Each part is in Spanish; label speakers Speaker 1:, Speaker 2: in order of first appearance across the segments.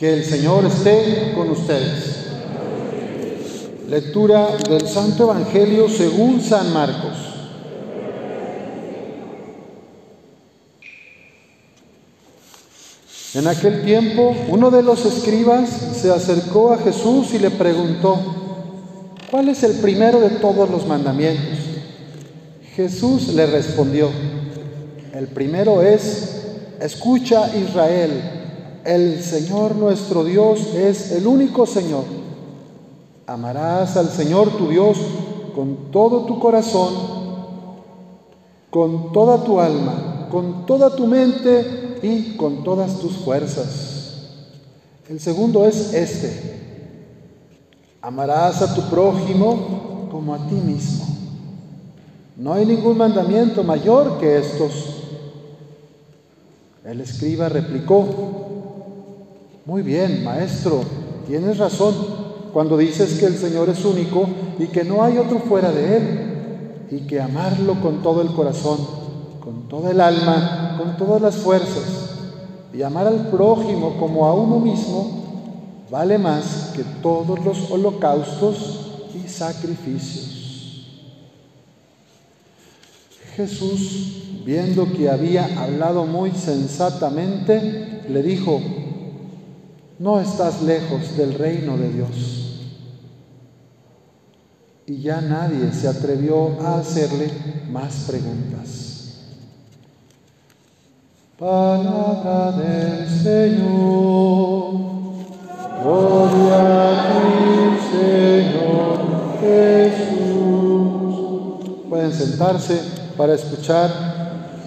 Speaker 1: Que el Señor esté con ustedes. Lectura del Santo Evangelio según San Marcos. En aquel tiempo, uno de los escribas se acercó a Jesús y le preguntó, ¿cuál es el primero de todos los mandamientos? Jesús le respondió, el primero es, escucha Israel, el Señor nuestro Dios es el único Señor. Amarás al Señor tu Dios con todo tu corazón, con toda tu alma, con toda tu mente y con todas tus fuerzas. El segundo es este. Amarás a tu prójimo como a ti mismo. No hay ningún mandamiento mayor que estos. El escriba replicó, muy bien, maestro, tienes razón cuando dices que el Señor es único y que no hay otro fuera de Él, y que amarlo con todo el corazón, con toda el alma, con todas las fuerzas, y amar al prójimo como a uno mismo, vale más que todos los holocaustos y sacrificios. Jesús, viendo que había hablado muy sensatamente, le dijo, no estás lejos del reino de Dios. Y ya nadie se atrevió a hacerle más preguntas. Palabra del Señor. Gloria a ti, Señor Jesús. Pueden sentarse para escuchar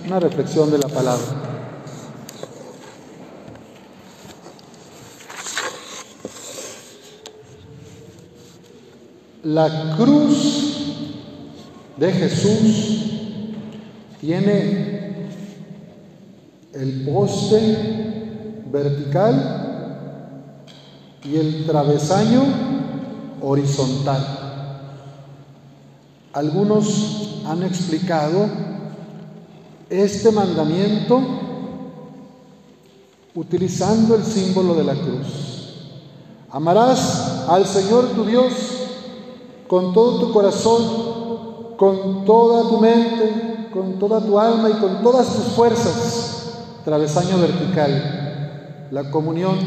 Speaker 1: una reflexión de la palabra. La cruz de Jesús tiene el poste vertical y el travesaño horizontal. Algunos han explicado este mandamiento utilizando el símbolo de la cruz. Amarás al Señor tu Dios con todo tu corazón, con toda tu mente, con toda tu alma y con todas tus fuerzas. Travesaño vertical, la comunión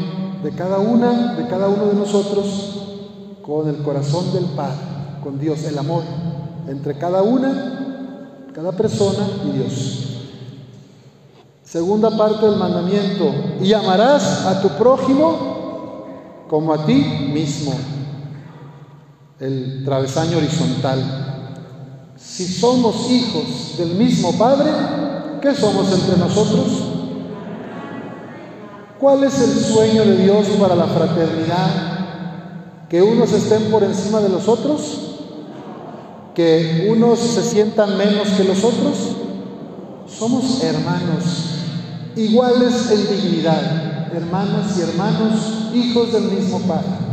Speaker 1: de cada una, de cada uno de nosotros con el corazón del Padre, con Dios, el amor entre cada una, cada persona y Dios. Segunda parte del mandamiento, y amarás a tu prójimo como a ti mismo. El travesaño horizontal. Si somos hijos del mismo Padre, ¿qué somos entre nosotros? ¿Cuál es el sueño de Dios para la fraternidad? ¿Que unos estén por encima de los otros? que unos se sientan menos que los otros? Somos hermanos, iguales en dignidad, hermanas y hermanos, hijos del mismo Padre.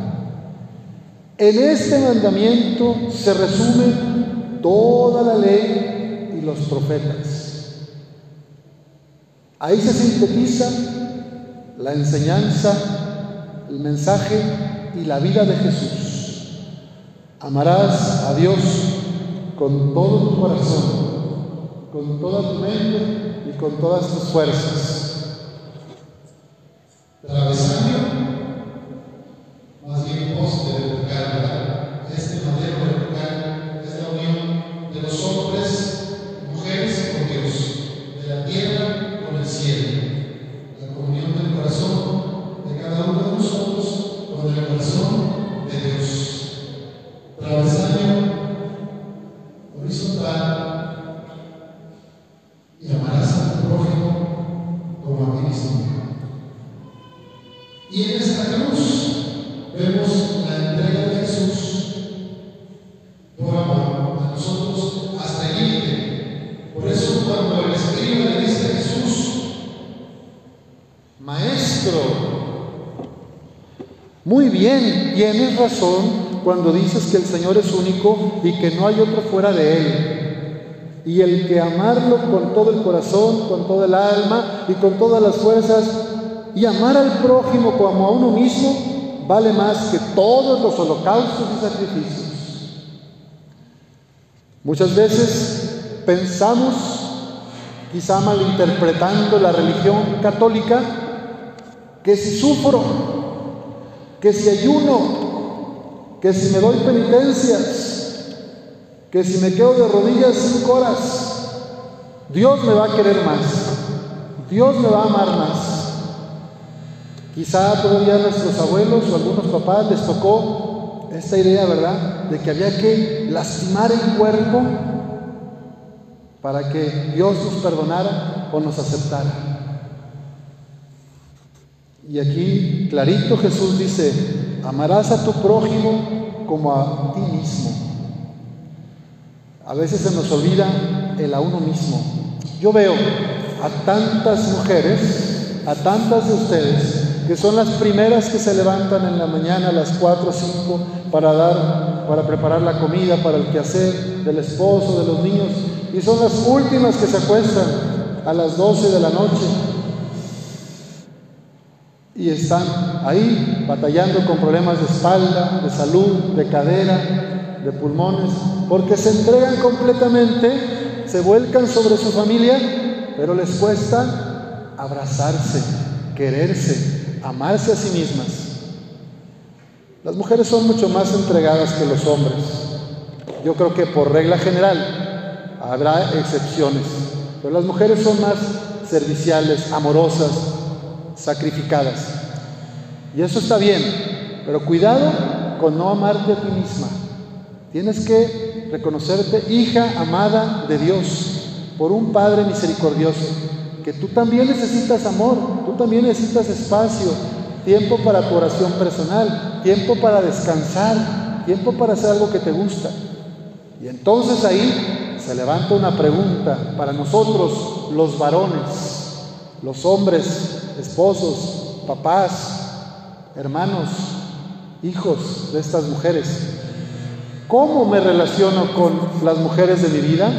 Speaker 1: En este mandamiento se resume toda la ley y los profetas. Ahí se sintetiza la enseñanza, el mensaje y la vida de Jesús. Amarás a Dios con todo tu corazón, con toda tu mente y con todas tus fuerzas. Bien, tienes razón cuando dices que el Señor es único y que no hay otro fuera de Él. Y el que amarlo con todo el corazón, con toda el alma y con todas las fuerzas, y amar al prójimo como a uno mismo vale más que todos los holocaustos y sacrificios. Muchas veces pensamos, quizá malinterpretando la religión católica, que si sufro, que si ayuno, que si me doy penitencias, que si me quedo de rodillas cinco horas, Dios me va a querer más, Dios me va a amar más. Quizá todavía a nuestros abuelos o algunos papás les tocó esta idea, ¿verdad? De que había que lastimar el cuerpo para que Dios nos perdonara o nos aceptara. Y aquí clarito Jesús dice, amarás a tu prójimo como a ti mismo. A veces se nos olvida el a uno mismo. Yo veo a tantas mujeres, a tantas de ustedes, que son las primeras que se levantan en la mañana a las 4 o 5 para dar, para preparar la comida, para el quehacer del esposo, de los niños, y son las últimas que se acuestan a las 12 de la noche y están ahí batallando con problemas de espalda, de salud, de cadera, de pulmones, porque se entregan completamente, se vuelcan sobre su familia, pero les cuesta abrazarse, quererse, amarse a sí mismas. Las mujeres son mucho más entregadas que los hombres. Yo creo que por regla general habrá excepciones, pero las mujeres son más serviciales, amorosas, sacrificadas. Y eso está bien, pero cuidado con no amarte a ti misma. Tienes que reconocerte hija amada de Dios por un Padre misericordioso que tú también necesitas amor, tú también necesitas espacio, tiempo para tu oración personal, tiempo para descansar, tiempo para hacer algo que te gusta. Y entonces ahí se levanta una pregunta para nosotros, los varones, los hombres, esposos, papás, hermanos, hijos de estas mujeres. ¿Cómo me relaciono con las mujeres de mi vida?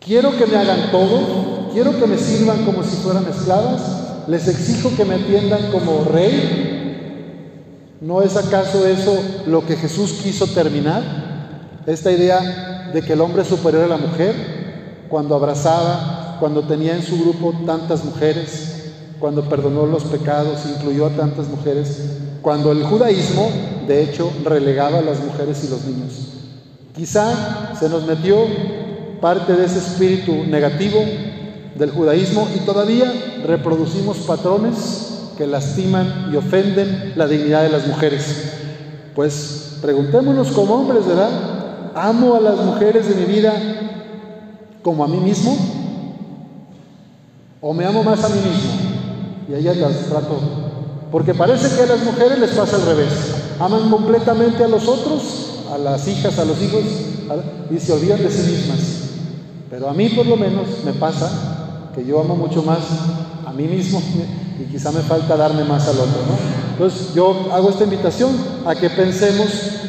Speaker 1: ¿Quiero que me hagan todo? quiero que me sirvan como si fueran esclavas, les exijo que me atiendan como rey. ¿No es acaso eso lo que Jesús quiso terminar? Esta idea de que el hombre es superior a la mujer, cuando abrazaba, cuando tenía en su grupo tantas mujeres, cuando perdonó los pecados, incluyó a tantas mujeres, cuando el judaísmo, de hecho, relegaba a las mujeres y los niños. Quizá se nos metió parte de ese espíritu negativo del judaísmo y todavía reproducimos patrones que lastiman y ofenden la dignidad de las mujeres. Pues preguntémonos como hombres, ¿verdad? ¿Amo a las mujeres de mi vida como a mí mismo? ¿O me amo más a mí mismo? Y a ellas las trato. Porque parece que a las mujeres les pasa al revés. Aman completamente a los otros, a las hijas, a los hijos, y se olvidan de sí mismas. Pero a mí por lo menos me pasa yo amo mucho más a mí mismo y quizá me falta darme más al otro. Entonces yo hago esta invitación a que pensemos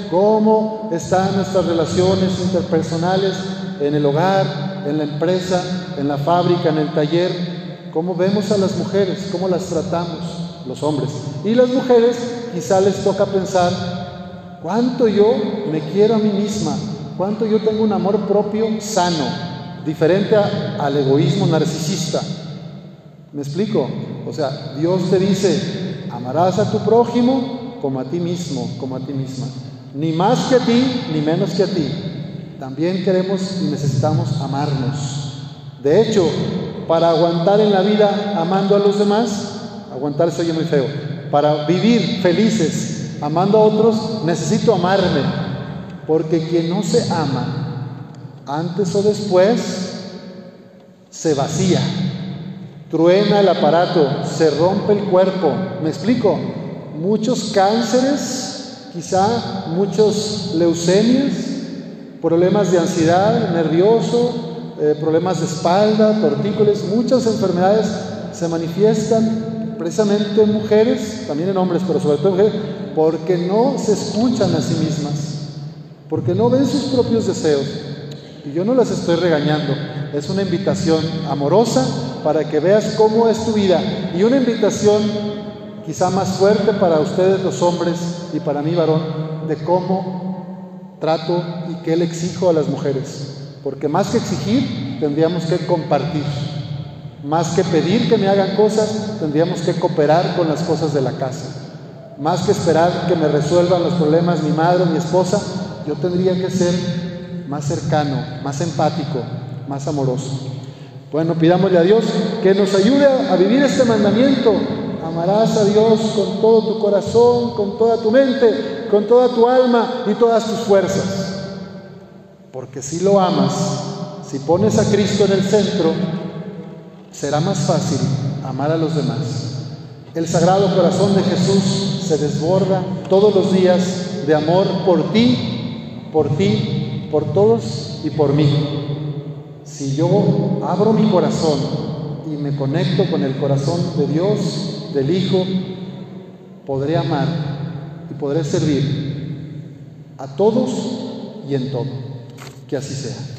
Speaker 1: cómo están nuestras relaciones interpersonales en el hogar, en la empresa, en la fábrica, en el taller, cómo vemos a las mujeres, cómo las tratamos los hombres. Y las mujeres quizá les toca pensar cuánto yo me quiero a mí misma, cuánto yo tengo un amor propio sano, diferente al egoísmo narcisista. ¿Me explico? O sea, Dios te dice, amarás a tu prójimo como a ti mismo, como a ti misma. Ni más que a ti, ni menos que a ti. También queremos y necesitamos amarnos. De hecho, para aguantar en la vida amando a los demás, aguantar se oye muy feo. Para vivir felices amando a otros, necesito amarme. Porque quien no se ama antes o después se vacía, truena el aparato, se rompe el cuerpo. ¿Me explico? Muchos cánceres, quizá muchos leucemias, problemas de ansiedad, nervioso, eh, problemas de espalda, tortícolis, muchas enfermedades se manifiestan precisamente en mujeres, también en hombres, pero sobre todo en mujeres, porque no se escuchan a sí mismas, porque no ven sus propios deseos, y yo no las estoy regañando, es una invitación amorosa para que veas cómo es tu vida. Y una invitación quizá más fuerte para ustedes los hombres y para mí varón, de cómo trato y qué le exijo a las mujeres. Porque más que exigir, tendríamos que compartir. Más que pedir que me hagan cosas, tendríamos que cooperar con las cosas de la casa. Más que esperar que me resuelvan los problemas mi madre o mi esposa, yo tendría que ser más cercano, más empático, más amoroso. Bueno, pidámosle a Dios que nos ayude a vivir este mandamiento. Amarás a Dios con todo tu corazón, con toda tu mente, con toda tu alma y todas tus fuerzas. Porque si lo amas, si pones a Cristo en el centro, será más fácil amar a los demás. El Sagrado Corazón de Jesús se desborda todos los días de amor por ti, por ti, por todos y por mí. Si yo abro mi corazón y me conecto con el corazón de Dios, del Hijo, podré amar y podré servir a todos y en todo. Que así sea.